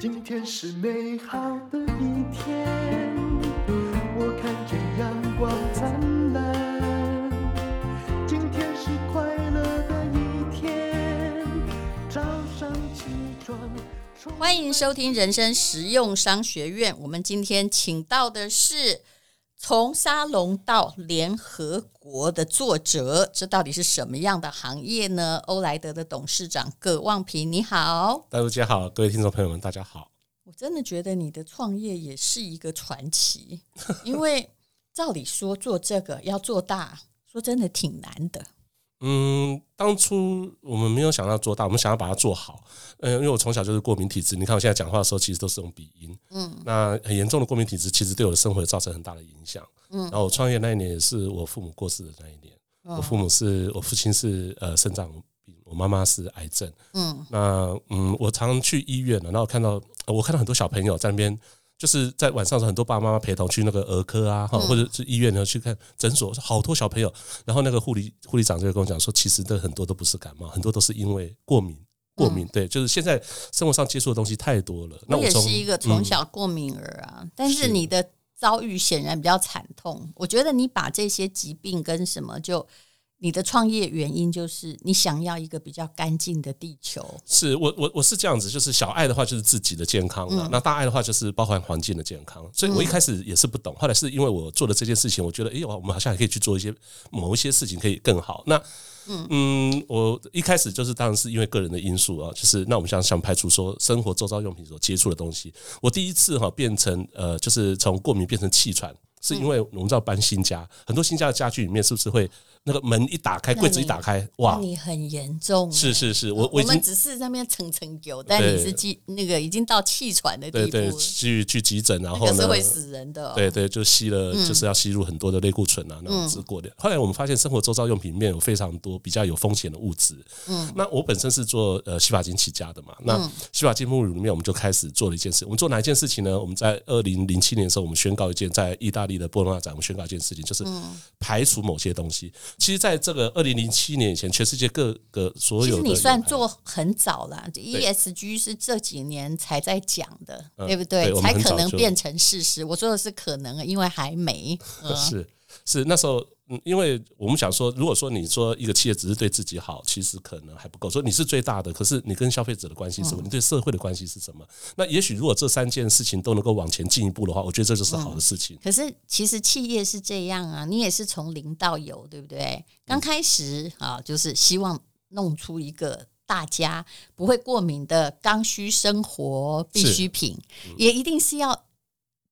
今天是美好的一天，我看见阳光灿烂。今天是快乐的一天，早上起床。欢迎收听人生实用商学院。我们今天请到的是从沙龙到联合国的作者，这到底是什么样的行业呢？欧莱德的董事长葛望平，你好。大家好，各位听众朋友们，大家好。我真的觉得你的创业也是一个传奇，因为照理说做这个要做大，说真的挺难的。嗯，当初我们没有想要做大，我们想要把它做好。嗯，因为我从小就是过敏体质，你看我现在讲话的时候，其实都是用鼻音。嗯，那很严重的过敏体质，其实对我的生活造成很大的影响。嗯，然后我创业那一年也是我父母过世的那一年。嗯、我父母是我父亲是呃肾脏病，我妈妈是癌症。嗯，那嗯，我常常去医院了，然后看到我看到很多小朋友在那边。就是在晚上的时候，很多爸爸妈妈陪同去那个儿科啊，或者是医院呢去看诊所，好多小朋友。然后那个护理护理长就会跟我讲说，其实这很多都不是感冒，很多都是因为过敏。过敏，对，就是现在生活上接触的东西太多了。那我也是一个从小过敏儿啊，但是你的遭遇显然比较惨痛。我觉得你把这些疾病跟什么就。你的创业原因就是你想要一个比较干净的地球。是我我我是这样子，就是小爱的话就是自己的健康了，嗯、那大爱的话就是包含环境的健康。所以我一开始也是不懂，后来是因为我做了这件事情，我觉得哎呦，我们好像还可以去做一些某一些事情可以更好。那嗯嗯，我一开始就是当然是因为个人的因素啊，就是那我们想想排除说生活周遭用品所接触的东西，我第一次哈变成呃，就是从过敏变成气喘，是因为我们知道搬新家，很多新家的家具里面是不是会？那个门一打开，柜子一打开，哇！你很严重。是是是，我我，我们只是在那边蹭蹭油，但你是气那个已经到气喘的地步。对对，去去急诊，然后呢？是会死人的。对对，就吸了，就是要吸入很多的类固醇啊，那种治过的。后来我们发现，生活周遭用品里面有非常多比较有风险的物质。嗯。那我本身是做呃洗发精起家的嘛，那洗发精沐浴乳里面，我们就开始做了一件事。我们做哪一件事情呢？我们在二零零七年的时候，我们宣告一件，在意大利的波隆纳展，我们宣告一件事情，就是排除某些东西。其实，在这个二零零七年以前，全世界各个所有的，其实你算做很早了。ESG 是这几年才在讲的，对，对不对？对，才可能变成事实。我说的是可能，因为还没。嗯、是是，那时候，嗯，因为我们想说，如果说你说一个企业只是对自己好，其实可能还不够。说你是最大的，可是你跟消费者的关系是什么？嗯、你对社会的关系是什么？那也许如果这三件事情都能够往前进一步的话，我觉得这就是好的事情。嗯、可是其实企业是这样啊，你也是从零到有，对不对？刚开始啊，就是希望弄出一个大家不会过敏的刚需生活必需品，嗯、也一定是要。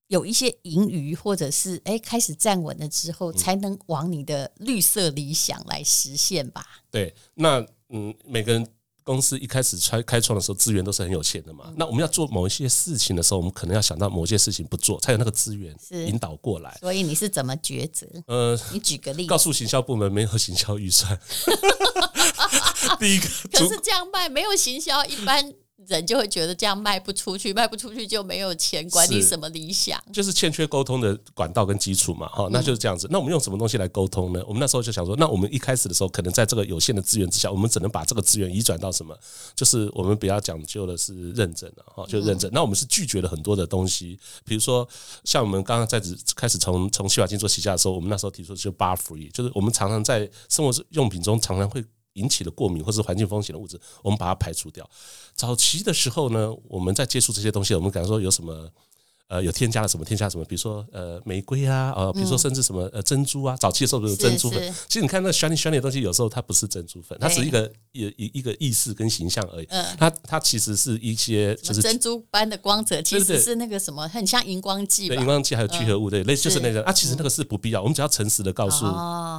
有一些盈余，或者是哎开始站稳了之后，才能往你的绿色理想来实现吧？对，那嗯，每个人公司一开始开开创的时候，资源都是很有限的嘛。嗯、那我们要做某一些事情的时候，我们可能要想到某些事情不做，才有那个资源引导过来。所以你是怎么抉择？呃，你举个例子，告诉行销部门没有行销预算。第一个，可是这样卖没有行销一般。人就会觉得这样卖不出去，卖不出去就没有钱，管你什么理想，就是欠缺沟通的管道跟基础嘛，哈，那就是这样子。那我们用什么东西来沟通呢？我们那时候就想说，那我们一开始的时候，可能在这个有限的资源之下，我们只能把这个资源移转到什么？就是我们比较讲究的是认证了哈，就认证。那我们是拒绝了很多的东西，比如说像我们刚刚在开始从从洗发精做起家的时候，我们那时候提出就 bar free，就是我们常常在生活用品中常常会。引起的过敏或是环境风险的物质，我们把它排除掉。早期的时候呢，我们在接触这些东西，我们感觉说有什么。呃，有添加了什么？添加什么？比如说，呃，玫瑰啊，呃，比如说甚至什么，呃，珍珠啊。早期的时候有珍珠粉，其实你看那 shiny shiny 的东西，有时候它不是珍珠粉，它是一个一一一个意识跟形象而已。嗯，它它其实是一些就是珍珠般的光泽，其实是那个什么，很像荧光剂。对，荧光剂还有聚合物，对，类似就是那个啊。其实那个是不必要，我们只要诚实的告诉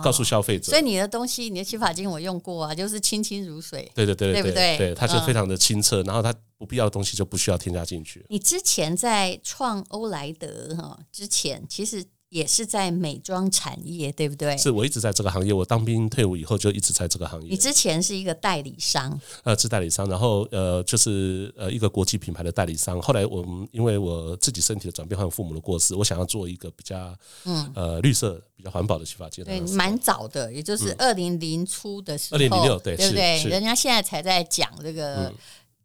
告诉消费者。所以你的东西，你的洗发精我用过啊，就是清清如水。对对对对，对？对，它就非常的清澈，然后它。不必要的东西就不需要添加进去。你之前在创欧莱德哈之前，其实也是在美妆产业，对不对？是我一直在这个行业，我当兵退伍以后就一直在这个行业。你之前是一个代理商，呃，是代理商，然后呃，就是呃一个国际品牌的代理商。后来我们因为我自己身体的转变和父母的过世，我想要做一个比较嗯呃绿色、比较环保的洗发精。对，蛮早的，也就是二零零初的时候，二零零六，对，对不对？人家现在才在讲这个。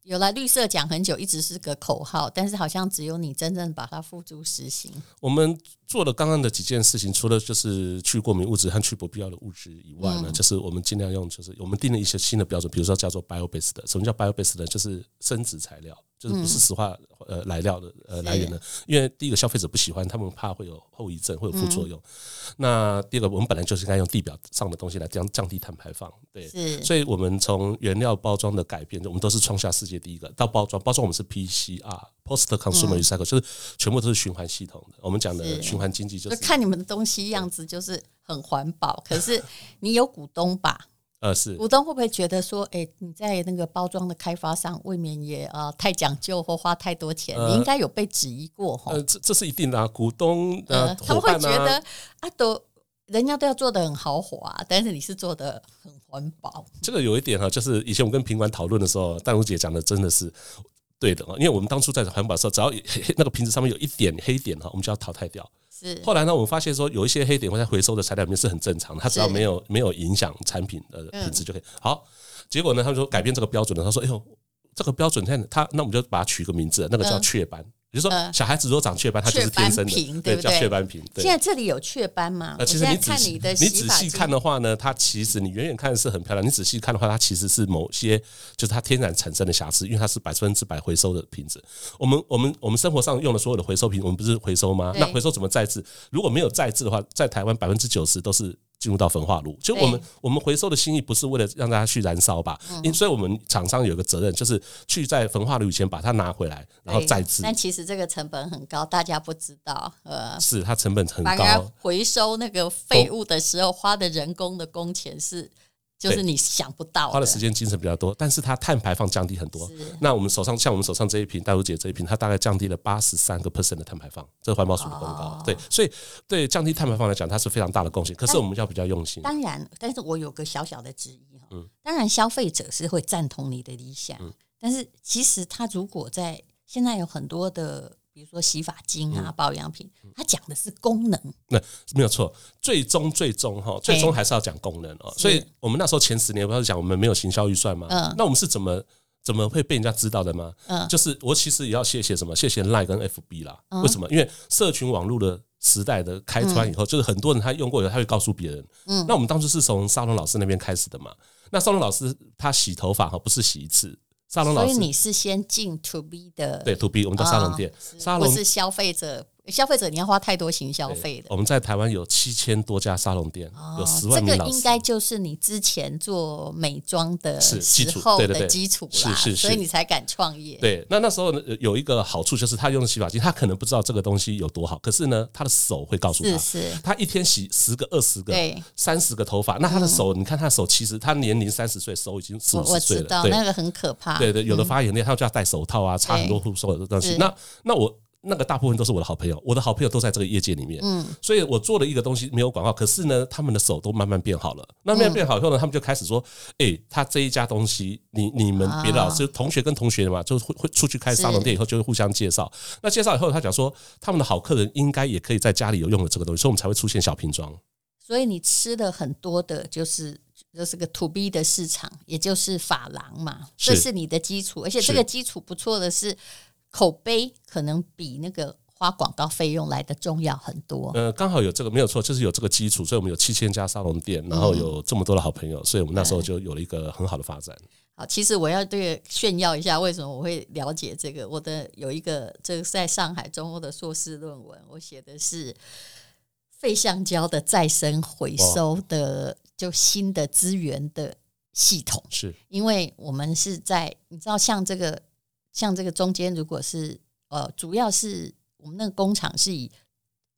有了绿色讲很久，一直是个口号，但是好像只有你真正把它付诸实行。我们做了刚刚的几件事情，除了就是去过敏物质和去不必要的物质以外呢，嗯、就是我们尽量用，就是我们定了一些新的标准，比如说叫做 bio based 的。什么叫 bio based 呢？就是生质材料。就是不是石化呃来料的呃来源的，因为第一个消费者不喜欢，他们怕会有后遗症，会有副作用。那第二个，我们本来就是应该用地表上的东西来降降低碳排放，对，所以我们从原料包装的改变，我们都是创下世界第一个。到包装，包装我们是 PCR Post Consumer Recycle，就是全部都是循环系统的。我们讲的循环经济就是看你们的东西样子就是很环保，可是你有股东吧？呃，是股东会不会觉得说，哎、欸，你在那个包装的开发上未免也啊、呃、太讲究或花太多钱？呃、你应该有被质疑过哈？呃，这这是一定的啊，股东呃，啊、他们会觉得啊，都人家都要做的很豪华，但是你是做的很环保。这个有一点哈，就是以前我跟品管讨论的时候，淡如姐讲的真的是对的啊，因为我们当初在环保的时候，只要那个瓶子上面有一点黑点哈，我们就要淘汰掉。是后来呢，我们发现说有一些黑点会在回收的材料里面是很正常的，它只要没有没有影响产品的品质就可以。好，结果呢，他们说改变这个标准了，他说：“哎呦，这个标准现在他那我们就把它取个名字，那个叫雀斑。”比如说，小孩子如果长雀斑，他就是天生的，对，叫雀斑瓶。现在这里有雀斑吗？呃，其实你仔细你仔细看的话呢，它其实你远远看是很漂亮，你仔细看的话，它其实是某些就是它天然产生的瑕疵，因为它是百分之百回收的瓶子。我们我们我们生活上用的所有的回收瓶，我们不是回收吗？那回收怎么再制？如果没有再制的话，在台湾百分之九十都是。进入到焚化炉，就我们我们回收的心意不是为了让大家去燃烧吧？因所以我们厂商有个责任，就是去在焚化炉以前把它拿回来，然后再制。但其实这个成本很高，大家不知道。呃，是它成本很高。回收那个废物的时候花的人工的工钱是。就是你想不到，花的时间精神比较多，但是它碳排放降低很多。那我们手上像我们手上这一瓶大如姐这一瓶，它大概降低了八十三个 percent 的碳排放，这个环保署的公告。对，所以对降低碳排放来讲，它是非常大的贡献。可是我们要比较用心。当然，但是我有个小小的质疑哈。嗯。当然，消费者是会赞同你的理想，但是其实他如果在现在有很多的。比如说洗发精啊，保养品，它讲的是功能，那没有错。最终最终哈，最终还是要讲功能哦。所以我们那时候前十年不是讲我们没有行销预算吗？嗯，那我们是怎么怎么会被人家知道的吗？嗯，就是我其实也要谢谢什么？谢谢 Line 跟 FB 啦。为什么？因为社群网络的时代的开端以后，就是很多人他用过以后，他会告诉别人。嗯，那我们当初是从沙龙老师那边开始的嘛？那沙龙老师他洗头发哈，不是洗一次。沙龙老师，所以你是先进 to B 的，对 to B，我们的沙龙店，沙龙是消费者。消费者你要花太多行销费的。我们在台湾有七千多家沙龙店，有十万名老师。这个应该就是你之前做美妆的时候的基础啦，是是是，所以你才敢创业。对，那那时候有一个好处就是他用的洗发精，他可能不知道这个东西有多好，可是呢，他的手会告诉他，是是，他一天洗十个、二十个、三十个头发，那他的手，你看他的手，其实他年龄三十岁，手已经四五十岁了，我知道那个很可怕。对对，有的发炎的，他就要戴手套啊，擦很多护手的东西。那那我。那个大部分都是我的好朋友，我的好朋友都在这个业界里面，嗯，所以我做了一个东西没有广告，可是呢，他们的手都慢慢变好了。那慢慢变好以后呢，他们就开始说，哎、欸，他这一家东西，你你们别的老师同学跟同学嘛，就会会出去开沙龙店以后，就会互相介绍。那介绍以后，他讲说，他们的好客人应该也可以在家里有用的这个东西，所以我们才会出现小瓶装。所以你吃的很多的就是就是个 to B 的市场，也就是法郎嘛，这是你的基础，而且这个基础不错的是。口碑可能比那个花广告费用来的重要很多。呃，刚好有这个没有错，就是有这个基础，所以我们有七千家沙龙店，然后有这么多的好朋友，所以我们那时候就有了一个很好的发展。好，其实我要对炫耀一下，为什么我会了解这个？我的有一个这个在上海中欧的硕士论文，我写的是废橡胶的再生回收的，就新的资源的系统。是因为我们是在你知道像这个。像这个中间，如果是呃，主要是我们那个工厂是以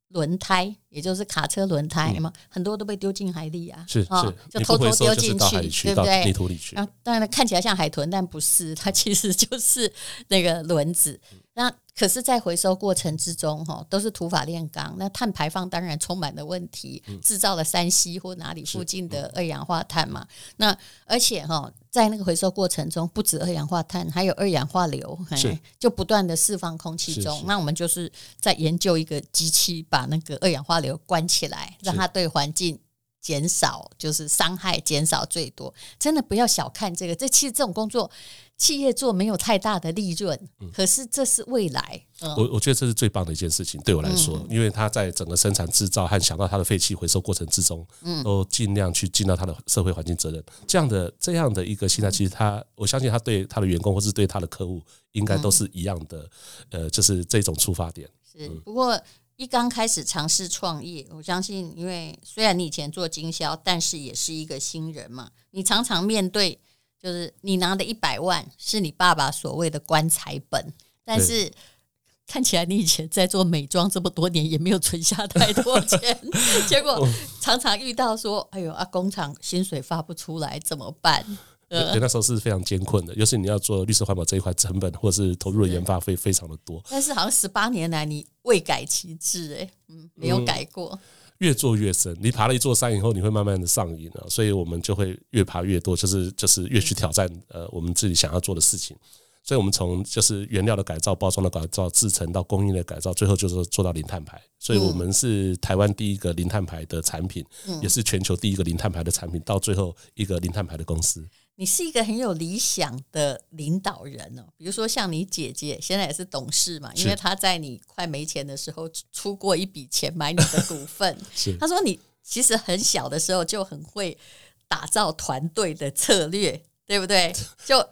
轮胎，也就是卡车轮胎嘛，嗯、很多都被丢进海里啊，是是，就偷偷丢进去，去，对不对？泥土里去。然后当然看起来像海豚，但不是，它其实就是那个轮子。那可是，在回收过程之中，哈，都是土法炼钢，那碳排放当然充满了问题，制造了山西或哪里附近的二氧化碳嘛。那而且哈，在那个回收过程中，不止二氧化碳，还有二氧化硫，就不断的释放空气中。那我们就是在研究一个机器，把那个二氧化硫关起来，让它对环境减少，就是伤害减少最多。真的不要小看这个，这其实这种工作。企业做没有太大的利润，可是这是未来。我我觉得这是最棒的一件事情，对我来说，因为他在整个生产制造和想到他的废气回收过程之中，都尽量去尽到他的社会环境责任。这样的这样的一个心态，其实他我相信他对他的员工或是对他的客户，应该都是一样的。呃，就是这种出发点。是不过一刚开始尝试创业，我相信，因为虽然你以前做经销，但是也是一个新人嘛，你常常面对。就是你拿的一百万是你爸爸所谓的棺材本，但是看起来你以前在做美妆这么多年也没有存下太多钱，结果常常遇到说：“哎呦啊，工厂薪水发不出来怎么办？”呃，那时候是非常艰困的，尤其你要做绿色环保这一块，成本或是投入的研发费非常的多。但是好像十八年来你未改其志，哎，嗯，没有改过。嗯越做越深，你爬了一座山以后，你会慢慢的上瘾了，所以我们就会越爬越多，就是就是越去挑战呃我们自己想要做的事情。所以我们从就是原料的改造、包装的改造、制成到供应的改造，最后就是做到零碳排。所以我们是台湾第一个零碳排的产品，也是全球第一个零碳排的产品，到最后一个零碳排的公司。你是一个很有理想的领导人哦，比如说像你姐姐，现在也是董事嘛，因为她在你快没钱的时候出过一笔钱买你的股份。是，她说你其实很小的时候就很会打造团队的策略，对不对？就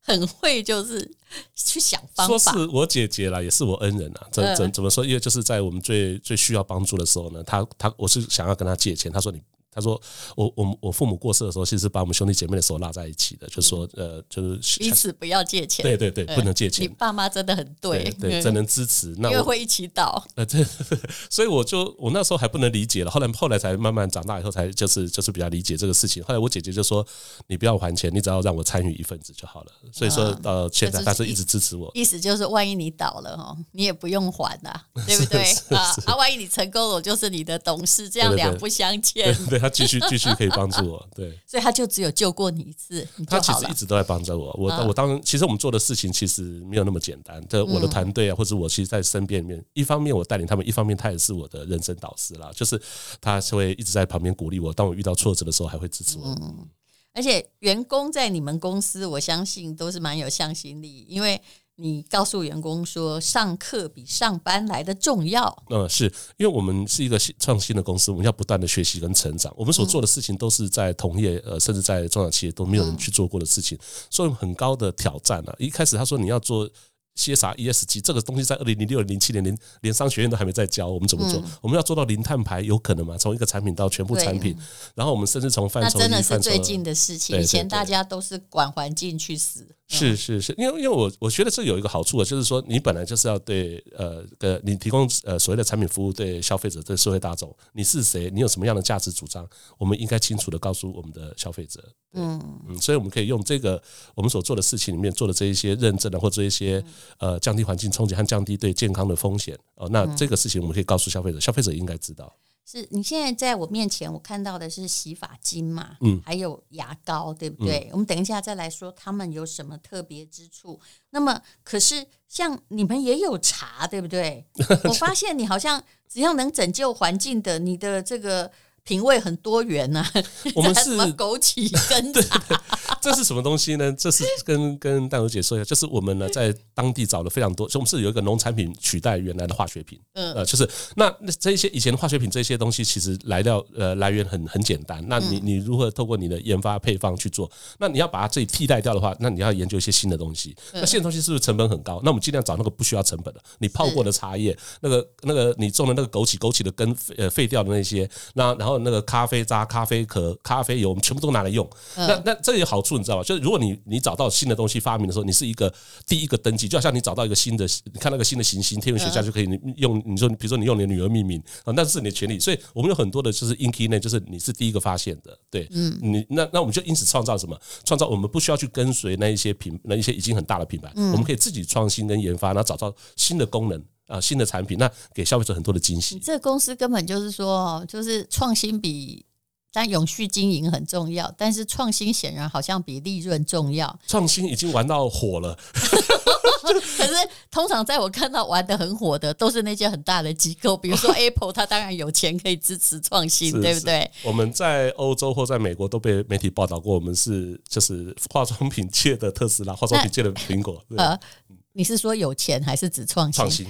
很会就是去想方法。说是我姐姐啦，也是我恩人啊。怎怎怎么说？因为就是在我们最最需要帮助的时候呢，她她我是想要跟她借钱，她说你。他说：“我我我父母过世的时候，其实是把我们兄弟姐妹的手拉在一起的，就是说，呃，就是彼此不要借钱。对对对，不能借钱。你爸妈真的很对，对，真能支持。那因为会一起倒。呃，这，所以我就我那时候还不能理解了，后来后来才慢慢长大以后，才就是就是比较理解这个事情。后来我姐姐就说：你不要还钱，你只要让我参与一份子就好了。所以说，呃，现在但是一直支持我。意思就是，万一你倒了哈，你也不用还呐，对不对 啊？啊，万一你成功了，我就是你的董事，这样两不相欠。对，他继续继续可以。帮助我，对，所以他就只有救过你一次，他其实一直都在帮着我。我我当其实我们做的事情其实没有那么简单。这我的团队啊，或者我其实，在身边里面，一方面我带领他们，一方面他也是我的人生导师啦。就是他会一直在旁边鼓励我，当我遇到挫折的时候，还会支持我。嗯，而且员工在你们公司，我相信都是蛮有向心力，因为。你告诉员工说，上课比上班来的重要。嗯，是因为我们是一个创新的公司，我们要不断的学习跟成长。我们所做的事情都是在同业呃，甚至在中小企业都没有人去做过的事情，所以很高的挑战啊。一开始他说你要做。CSR ESG 这个东西在二零零六零七年连连商学院都还没在教我们怎么做，嗯、我们要做到零碳排有可能吗？从一个产品到全部产品，然后我们甚至从范畴，那真的是最近的事情。以前大家都是管环境去死。是是是，因为因为我我觉得这有一个好处啊，就是说你本来就是要对呃呃你提供呃所谓的产品服务对消费者对社会大众，你是谁？你有什么样的价值主张？我们应该清楚的告诉我们的消费者。嗯嗯，所以我们可以用这个我们所做的事情里面做的这一些认证的或这一些呃降低环境冲击和降低对健康的风险哦，那这个事情我们可以告诉消费者，消费者应该知道。是你现在在我面前，我看到的是洗发精嘛，嗯，还有牙膏，对不对？嗯、我们等一下再来说他们有什么特别之处。那么，可是像你们也有茶，对不对？我发现你好像只要能拯救环境的，你的这个。品味很多元呐、啊，我们 是枸杞根茶，这是什么东西呢？这是跟跟淡如姐说一下，就是我们呢在当地找了非常多，所以我们是有一个农产品取代原来的化学品，嗯，呃，就是那这一些以前的化学品这些东西其实来料呃来源很很简单，那你你如何透过你的研发配方去做？那你要把它自己替代掉的话，那你要研究一些新的东西。那新的东西是不是成本很高？那我们尽量找那个不需要成本的，你泡过的茶叶，那个那个你种的那个枸杞，枸杞的根呃废掉的那些，那然后。那个咖啡渣、咖啡壳、咖啡油，我们全部都拿来用。那那这有好处，你知道吗？就是如果你你找到新的东西发明的时候，你是一个第一个登记，就好像你找到一个新的，你看那个新的行星，天文学家就可以用。你说，比如说你用你的女儿命名啊，那是你的权利。所以我们有很多的就是 in key 呢，就是你是第一个发现的。对，嗯，你那那我们就因此创造什么？创造我们不需要去跟随那一些品，那一些已经很大的品牌，我们可以自己创新跟研发，然后找到新的功能。啊，新的产品，那给消费者很多的惊喜。这个公司根本就是说，就是创新比但永续经营很重要，但是创新显然好像比利润重要。创新已经玩到火了，可是通常在我看到玩的很火的，都是那些很大的机构，比如说 Apple，它当然有钱可以支持创新，是对不对？我们在欧洲或在美国都被媒体报道过，我们是就是化妆品界的特斯拉，化妆品界的苹果。呃，你是说有钱还是指创新？创新，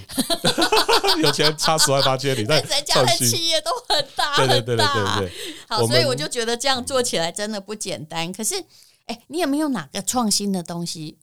有钱差十万八千里，但人家的企业都很大很大。对对对对对，好，所以我就觉得这样做起来真的不简单。可是，哎，你有没有哪个创新的东西？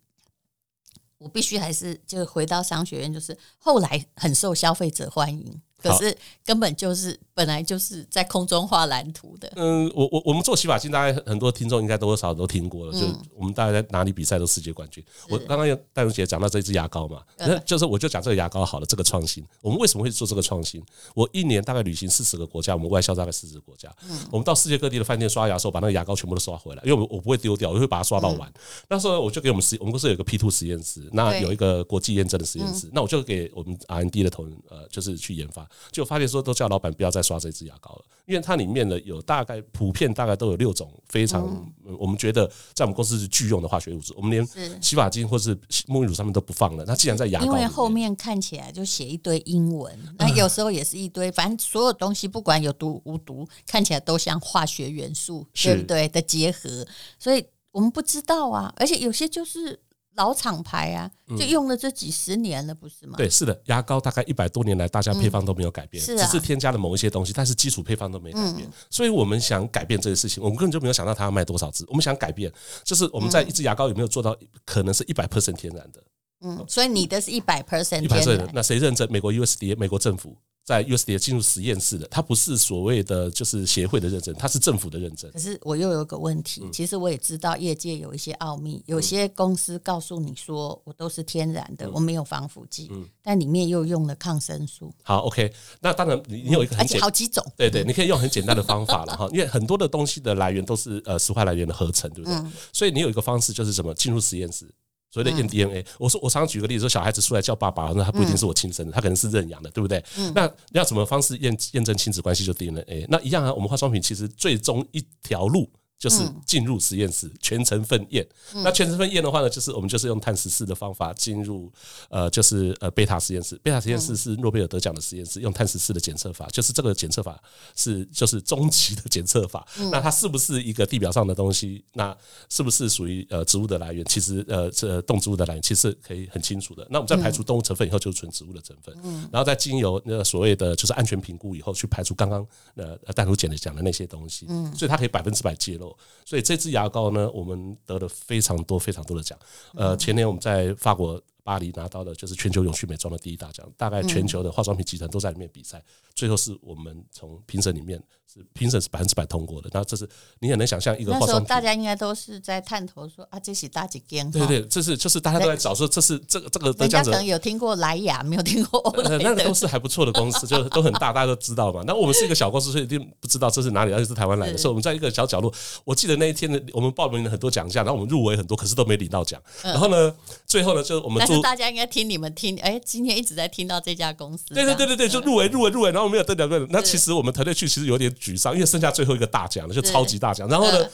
我必须还是就回到商学院，就是后来很受消费者欢迎。可是根本就是本来就是在空中画蓝图的。嗯，我我我们做洗发精，大概很多听众应该多多少少都听过了。就我们大概在哪里比赛都世界冠军。我刚刚有戴荣姐讲到这支牙膏嘛，那就是我就讲这个牙膏好了，这个创新，我们为什么会做这个创新？我一年大概旅行四十个国家，我们外销大概四十个国家。嗯我们到世界各地的饭店刷牙的时候，把那个牙膏全部都刷回来，因为我我不会丢掉，我会把它刷到完。那时候我就给我们实，我们公司有个 P two 实验室，那有一个国际验证的实验室，那我就给我们 R N D 的同仁呃，就是去研发。就发现说，都叫老板不要再刷这支牙膏了，因为它里面呢有大概普遍大概都有六种非常，我们觉得在我们公司是拒用的化学物质，我们连洗发精或是沐浴乳上面都不放了。那既然在牙膏，因为后面看起来就写一堆英文，那有时候也是一堆，反正所有东西不管有毒无毒，看起来都像化学元素，对不对的结合，所以我们不知道啊，而且有些就是。老厂牌啊，就用了这几十年了，不是吗？对，是的，牙膏大概一百多年来，大家配方都没有改变，只是添加了某一些东西，但是基础配方都没改变。所以我们想改变这个事情，我们根本就没有想到它要卖多少支。我们想改变，就是我们在一支牙膏有没有做到可能是一百 percent 天然的？嗯，所以你的是一百 percent 天然。那谁认证？美国 USDA，美国政府。在 USDA 进入实验室的，它不是所谓的就是协会的认证，它是政府的认证。可是我又有个问题，其实我也知道业界有一些奥秘，有些公司告诉你说我都是天然的，我没有防腐剂，但里面又用了抗生素。好，OK，那当然你有一个很简好几种，对对，你可以用很简单的方法了哈，因为很多的东西的来源都是呃石化来源的合成，对不对？所以你有一个方式就是什么？进入实验室。所谓的验 DNA，我说我常常举个例子说，小孩子出来叫爸爸，那他不一定是我亲生的，他可能是认养的，对不对？那要什么方式验验证亲子关系就 DNA？那一样啊，我们化妆品其实最终一条路。就是进入实验室全程分验，那全程分验的话呢，就是我们就是用碳十四的方法进入，呃，就是呃贝塔实验室。贝塔实验室是诺贝尔得奖的实验室，用碳十四的检测法，就是这个检测法是就是终极的检测法。那它是不是一个地表上的东西？那是不是属于呃植物的来源？其实呃这动植物的来源其实可以很清楚的。那我们在排除动物成分以后，就是纯植物的成分。然后再经由那个所谓的就是安全评估以后，去排除刚刚呃戴如姐的讲的那些东西。所以它可以百分之百揭露。所以这支牙膏呢，我们得了非常多非常多的奖。呃，前年我们在法国巴黎拿到的就是全球永续美妆的第一大奖，大概全球的化妆品集团都在里面比赛，最后是我们从评审里面。是评审是百分之百通过的，那这是你也能想象一个。大家应该都是在探头说啊，这是大几间。对对，这是就是大家都在找说，这是这个这个。人家可能有听过莱雅，没有听过。那个都是还不错的公司，就是都很大，大家都知道嘛。那我们是一个小公司，所以一定不知道这是哪里，而且是台湾来的。所以我们在一个小角落。我记得那一天的我们报名了很多奖项，然后我们入围很多，可是都没领到奖。然后呢，最后呢，就是我们。大家应该听你们听，哎，今天一直在听到这家公司。对对对对对，就入围入围入围，然后没有得奖对。那其实我们团队去其实有点沮丧，因为剩下最。最后一个大奖了，就超级大奖。然后呢，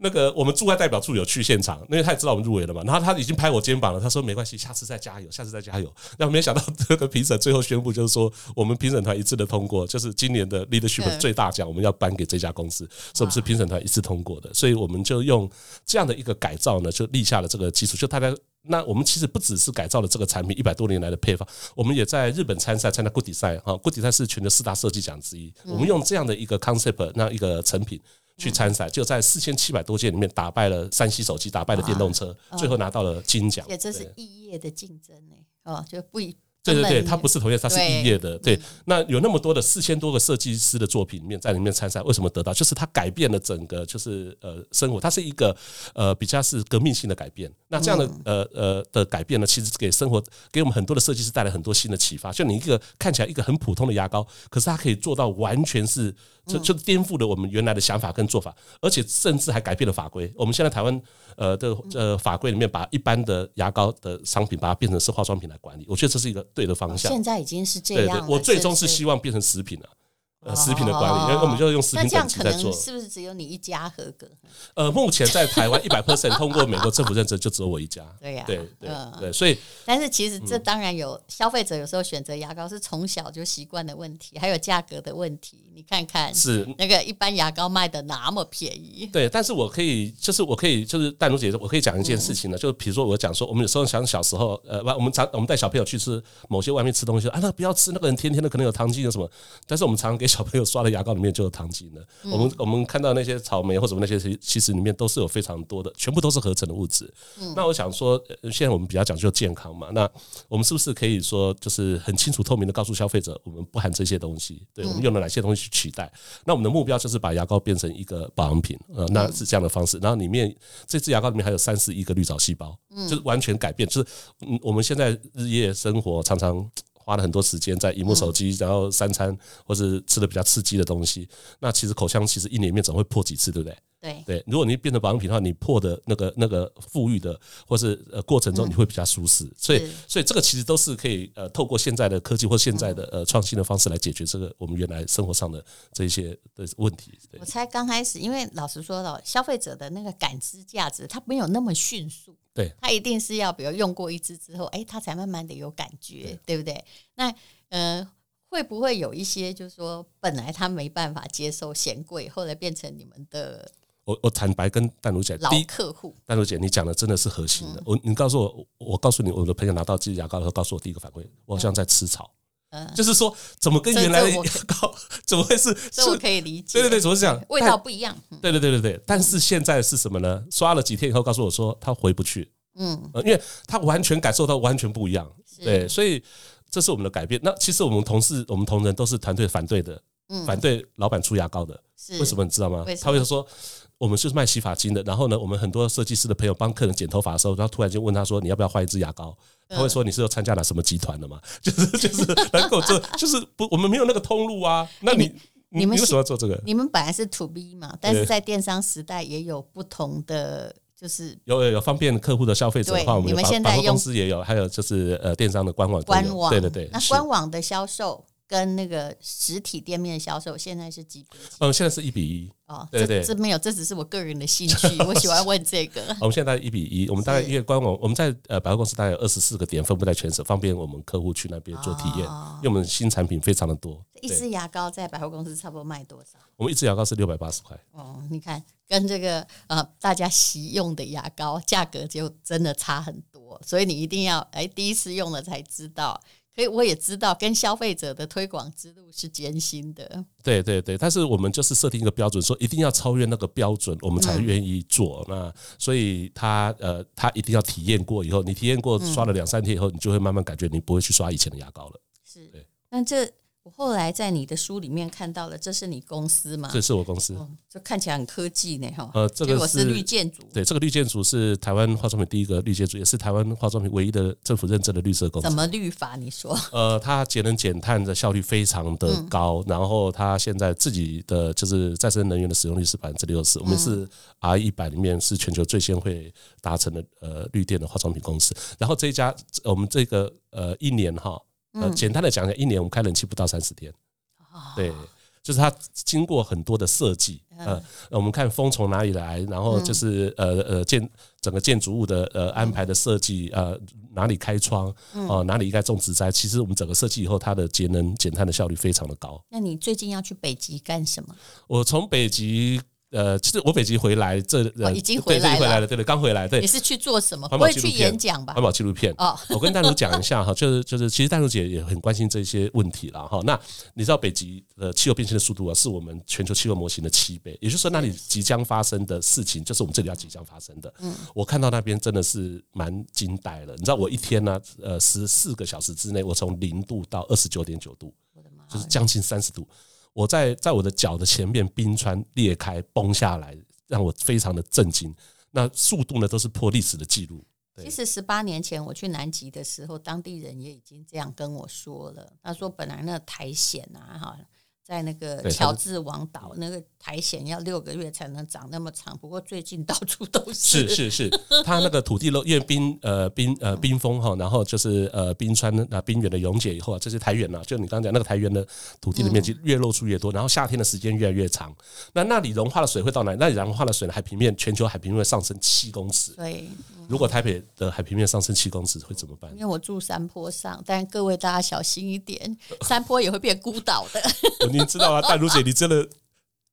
那个我们驻外代表处有去现场，因为他也知道我们入围了嘛。然后他已经拍我肩膀了，他说没关系，下次再加油，下次再加油。然后没想到 这个评审最后宣布，就是说我们评审团一致的通过，就是今年的 leadership 最大奖，我们要颁给这家公司，是不是评审团一致通过的？所以我们就用这样的一个改造呢，就立下了这个基础。就大家，那我们其实不只是改造了这个产品一百多年来的配方，我们也在日本参赛，参加 Good Design 哈，Good Design 是全球四大设计奖之一。我们用这样的一个 concept，那一个成品。去参赛，就在四千七百多件里面打败了三星手机，打败了电动车，最后拿到了金奖。也这是异业的竞争呢，哦，就不一。对对对，它不是同业，它是异业的。对，那有那么多的四千多个设计师的作品里面，在里面参赛，为什么得到？就是它改变了整个，就是呃生活，它是一个呃比较是革命性的改变。那这样的呃呃的改变呢，其实给生活给我们很多的设计师带来很多新的启发。就你一个看起来一个很普通的牙膏，可是它可以做到完全是就就颠覆了我们原来的想法跟做法，而且甚至还改变了法规。我们现在台湾呃的呃法规里面，把一般的牙膏的商品把它变成是化妆品来管理，我觉得这是一个。对的方向，现在已经是这样。对对，我最终是希望变成食品了。呃食品的管理，因为我们就用食品等级在做。是不是只有你一家合格？呃，目前在台湾一百 percent 通过美国政府认证，就只有我一家。对呀，对对对，所以但是其实这当然有消费者有时候选择牙膏是从小就习惯的问题，还有价格的问题。你看看是那个一般牙膏卖的那么便宜。对，但是我可以就是我可以就是淡如姐，我可以讲一件事情呢，就是比如说我讲说，我们有时候想小时候，呃，我们常我们带小朋友去吃某些外面吃东西，啊，那不要吃，那个人天天的可能有糖精有什么，但是我们常常给小朋友刷的牙膏里面就有糖精的。我们我们看到那些草莓或什么那些，其实里面都是有非常多的，全部都是合成的物质。那我想说，现在我们比较讲究健康嘛，那我们是不是可以说，就是很清楚透明的告诉消费者，我们不含这些东西，对我们用了哪些东西去取代？那我们的目标就是把牙膏变成一个保养品，呃，那是这样的方式。然后里面这支牙膏里面还有三十亿个绿藻细胞，就是完全改变，就是嗯，我们现在日夜生活常常。花了很多时间在荧幕手机，然后三餐或是吃的比较刺激的东西。那其实口腔其实一年里面总会破几次，对不对？对对。如果你变成保养品的话，你破的那个那个富裕的或是呃过程中，你会比较舒适。所以所以这个其实都是可以呃透过现在的科技或现在的呃创新的方式来解决这个我们原来生活上的这一些的问题。我猜刚开始，因为老实说了，消费者的那个感知价值，它没有那么迅速。对，他一定是要，比如用过一支之后，哎，他才慢慢的有感觉，对，对不对？那呃，会不会有一些，就是说，本来他没办法接受嫌贵，后来变成你们的？我我坦白跟淡如姐老客户，淡如姐，你讲的真的是核心的。嗯、我你告诉我，我告诉你，我的朋友拿到这支牙膏的时候，告诉我第一个反馈，我好像在吃草。嗯，就是说，怎么跟原来的牙膏怎么会是？这我可以理解。对对对，怎么是这样？味道不一样。对对对对对，但是现在是什么呢？刷了几天以后，告诉我说他回不去。嗯，因为他完全感受到完全不一样。对，所以这是我们的改变。那其实我们同事、我们同仁都是团队反对的，反对老板出牙膏的。为什么你知道吗？他会说。我们就是卖洗发精的，然后呢，我们很多设计师的朋友帮客人剪头发的时候，然后突然间问他说：“你要不要换一支牙膏？”他会说：“你是有参加了什么集团的吗？” 就是就是能够做，就是不，我们没有那个通路啊。那你你们为什么要做这个？你们本来是 to B 嘛，但是在电商时代也有不同的，就是有有有方便客户的消费者的话，我们有百货公司也有，还有就是呃电商的官网官网，对对对，那官网的销售。跟那个实体店面销售现在是几比几？嗯，现在是一比一。哦，对对，这没有，这只是我个人的兴趣，我喜欢 问这个。我们现在一比一，我们大概因为官网，我们在呃百货公司大概有二十四个点，分布在全省，方便我们客户去那边做体验。因为我们新产品非常的多。一支牙膏在百货公司差不多卖多少？我们一支牙膏是六百八十块。哦，你看，跟这个呃大家习用的牙膏价格就真的差很多，所以你一定要哎第一次用了才知道。所以我也知道，跟消费者的推广之路是艰辛的。对对对，但是我们就是设定一个标准，说一定要超越那个标准，我们才愿意做。嗯、那所以他呃，他一定要体验过以后，你体验过刷了两三天以后，你就会慢慢感觉你不会去刷以前的牙膏了。是，对。那这。我后来在你的书里面看到了，这是你公司吗？这是我公司，这看起来很科技呢，哈。呃，这个是绿建筑。对，这个绿建筑是台湾化妆品第一个绿建筑，也是台湾化妆品唯一的政府认证的绿色公司。怎么绿法？你说？呃，它节能减碳的效率非常的高，然后它现在自己的就是再生能源的使用率是百分之六十。我们是 R 一百里面是全球最先会达成的呃绿电的化妆品公司。然后这一家我们这个呃一年哈，呃简单的讲一下，一年我们开冷气不到三十天。对，就是它经过很多的设计，呃，我们看风从哪里来，然后就是呃呃建整个建筑物的呃安排的设计，呃哪里开窗，哦哪里应该种植栽，其实我们整个设计以后，它的节能减碳的效率非常的高。那你最近要去北极干什么？我从北极。呃，其实我北极回来，这已经回来了，对对，刚回来。对，你是去做什么？不会去演讲吧？环保纪录片。哦，我跟淡如讲一下 哈，就是就是，其实淡如姐也很关心这些问题了哈。那你知道北极呃气候变迁的速度啊，是我们全球气候模型的七倍，也就是说，那里即将发生的事情，就是我们这里要即将发生的。嗯，我看到那边真的是蛮惊呆了。你知道，我一天呢，呃，十四个小时之内，我从零度到二十九点九度，就是将近三十度。我在在我的脚的前面，冰川裂开崩下来，让我非常的震惊。那速度呢，都是破历史的记录。其实十八年前我去南极的时候，当地人也已经这样跟我说了。他说，本来那苔藓啊，哈，在那个对乔治王岛，那个苔藓要六个月才能长那么长。不过最近到处都 是，是是是，它那个土地因为冰呃冰呃冰封哈，然后就是呃冰川啊冰原的溶解以后啊，这些苔原啊，就你刚刚讲那个苔原的土地的面积越露出越多，然后夏天的时间越来越长。那那里融化的水会到哪里？那里融化的水呢？海平面全球海平面上升七公尺。对，如果台北的海平面上升七公尺会怎么办？因为我住山坡上，但各位大家小心一点，山坡也会变孤岛的。你知道啊？淡如姐，你真的。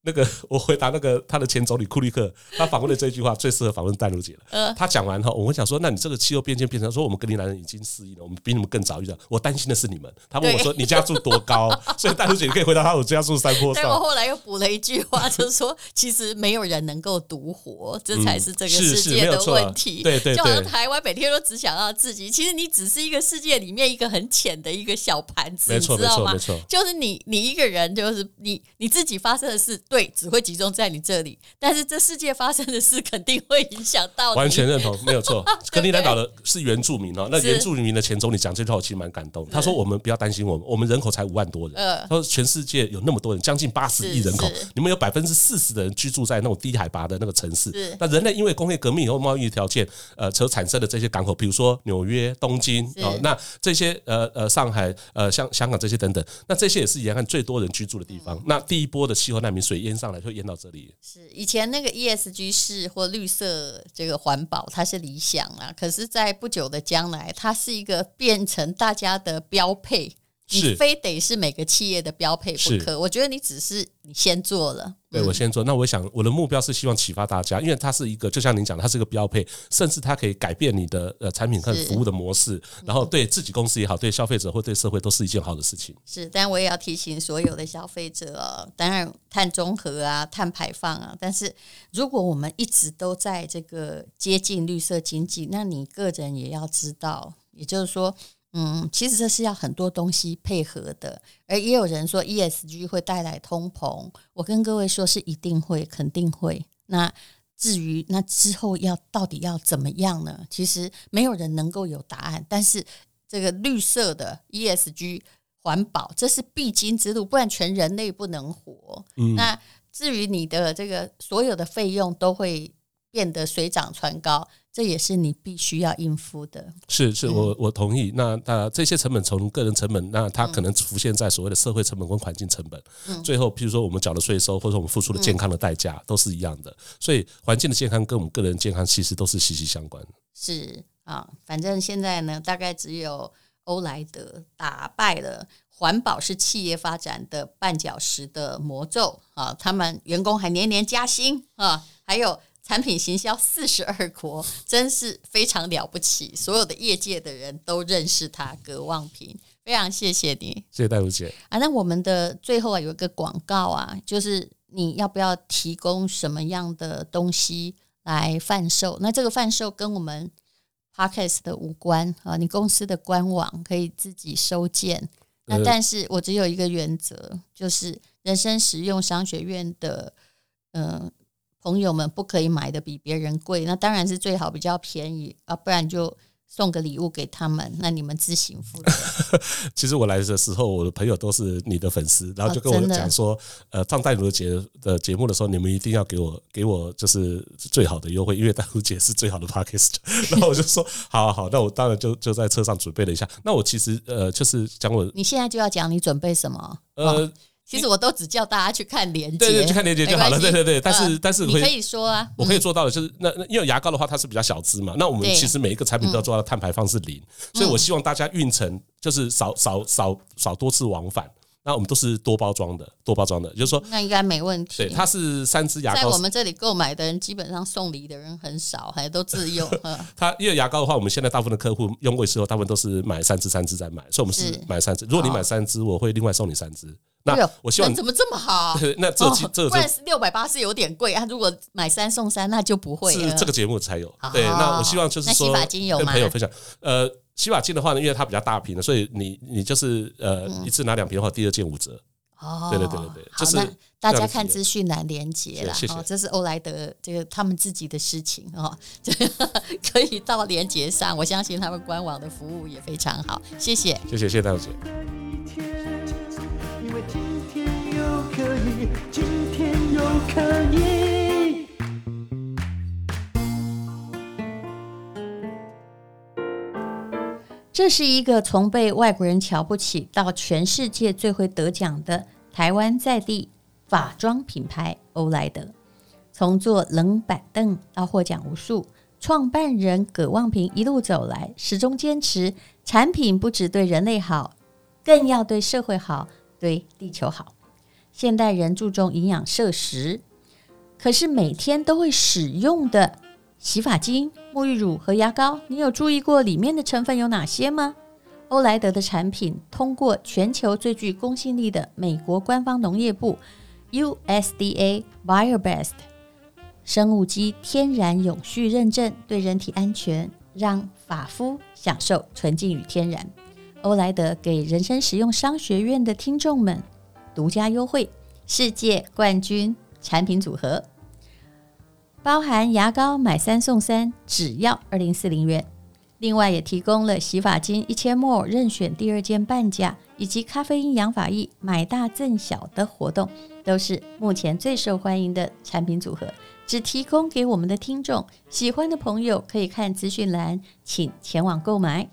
那个，我回答那个他的前总理库利克，他访问的这一句话最适合访问淡如姐了。呃，他讲完后，我会想说，那你这个气候变迁变成说，我们格陵兰人已经适应了，我们比你们更早遇到。我担心的是你们。他问我说，你家住多高？所以淡如姐你可以回答他，我家住山 坡上。但我后来又补了一句话，就是说，其实没有人能够独活，这才是这个世界的问题。对对对，就好像台湾每天都只想到自己，其实你只是一个世界里面一个很浅的一个小盘子，你知道吗？就是你你一个人，就是你你自己发生的事，对，只会集中。在你这里，但是这世界发生的事肯定会影响到你。完全认同，没有错。格陵兰岛的是原住民哦，那原住民的前总理讲这句话，我其实蛮感动。他说：“我们不要担心我们，我们人口才五万多人。他说全世界有那么多人，将近八十亿人口，你们有百分之四十的人居住在那种低海拔的那个城市。那人类因为工业革命以后贸易条件，呃，所产生的这些港口，比如说纽约、东京啊，那这些呃呃上海、呃香香港这些等等，那这些也是沿岸最多人居住的地方。那第一波的气候难民水淹上来，就淹到这里。是以前那个 ESG 是或绿色这个环保，它是理想啊。可是，在不久的将来，它是一个变成大家的标配。你非得是每个企业的标配不可。我觉得你只是你先做了，对，我先做。那我想我的目标是希望启发大家，因为它是一个，就像您讲的，它是一个标配，甚至它可以改变你的呃产品和服务的模式，然后对自己公司也好，对消费者或对社会都是一件好的事情。是，但我也要提醒所有的消费者哦，当然碳中和啊、碳排放啊，但是如果我们一直都在这个接近绿色经济，那你个人也要知道，也就是说。嗯，其实这是要很多东西配合的，而也有人说 ESG 会带来通膨，我跟各位说是一定会，肯定会。那至于那之后要到底要怎么样呢？其实没有人能够有答案。但是这个绿色的 ESG 环保，这是必经之路，不然全人类不能活。嗯，那至于你的这个所有的费用都会变得水涨船高。这也是你必须要应付的。是是，我我同意。那那这些成本从个人成本，那它可能浮现在所谓的社会成本跟环境成本。嗯。最后，譬如说我们缴的税收，或者我们付出的健康的代价，都是一样的。所以，环境的健康跟我们个人健康其实都是息息相关。是啊，反正现在呢，大概只有欧莱德打败了环保是企业发展的绊脚石的魔咒啊，他们员工还年年加薪啊，还有。产品行销四十二国，真是非常了不起。所有的业界的人都认识他，葛望平，非常谢谢你，谢谢戴茹姐啊。那我们的最后啊有一个广告啊，就是你要不要提供什么样的东西来贩售？那这个贩售跟我们 Podcast 的无关啊，你公司的官网可以自己收件。那但是我只有一个原则，就是人生实用商学院的嗯。呃朋友们不可以买的比别人贵，那当然是最好比较便宜啊，不然就送个礼物给他们，那你们自行负责。其实我来的时候，我的朋友都是你的粉丝，然后就跟我讲说，哦、呃，上淡如姐的节目的时候，你们一定要给我给我就是最好的优惠，因为戴茹姐是最好的 Podcast。然后我就说，好好好，那我当然就就在车上准备了一下。那我其实呃，就是讲我，你现在就要讲你准备什么？呃。哦其实我都只叫大家去看连接，对对，去看连接就好了。对对对，但是但是你可以说啊，我可以做到的就是那那因为牙膏的话它是比较小支嘛，那我们其实每一个产品都要做到碳排放是零，所以我希望大家运程就是少少少少多次往返。那我们都是多包装的，多包装的，就是说那应该没问题。对，它是三支牙膏，在我们这里购买的人基本上送礼的人很少，还都自用。它因为牙膏的话，我们现在大部分的客户用过之后，大部分都是买三支三支再买，所以我们是买三支。如果你买三支，我会另外送你三支。那我希望怎么这么好？那这这不然六百八是有点贵啊。如果买三送三，那就不会了。是这个节目才有。对，那我希望就是说，跟朋友分享。呃，洗发精的话呢，因为它比较大瓶的，所以你你就是呃一次拿两瓶的话，第二件五折。哦，对对对对对，就是大家看资讯栏连接了。谢谢，这是欧莱德这个他们自己的事情哦，这可以到连接上。我相信他们官网的服务也非常好。谢谢，谢谢谢谢大姐。又可以，今天又可以。这是一个从被外国人瞧不起到全世界最会得奖的台湾在地法妆品牌欧莱德。从坐冷板凳到获奖无数，创办人葛望平一路走来，始终坚持产品不只对人类好，更要对社会好，对地球好。现代人注重营养摄食，可是每天都会使用的洗发精、沐浴乳和牙膏，你有注意过里面的成分有哪些吗？欧莱德的产品通过全球最具公信力的美国官方农业部 USDA BioBest。生物基天然永续认证，对人体安全，让发肤享受纯净与天然。欧莱德给人生实用商学院的听众们独家优惠，世界冠军产品组合，包含牙膏买三送三，只要二零四零元。另外也提供了洗发精一千 ml 任选第二件半价，以及咖啡因养发液买大赠小的活动，都是目前最受欢迎的产品组合。只提供给我们的听众，喜欢的朋友可以看资讯栏，请前往购买。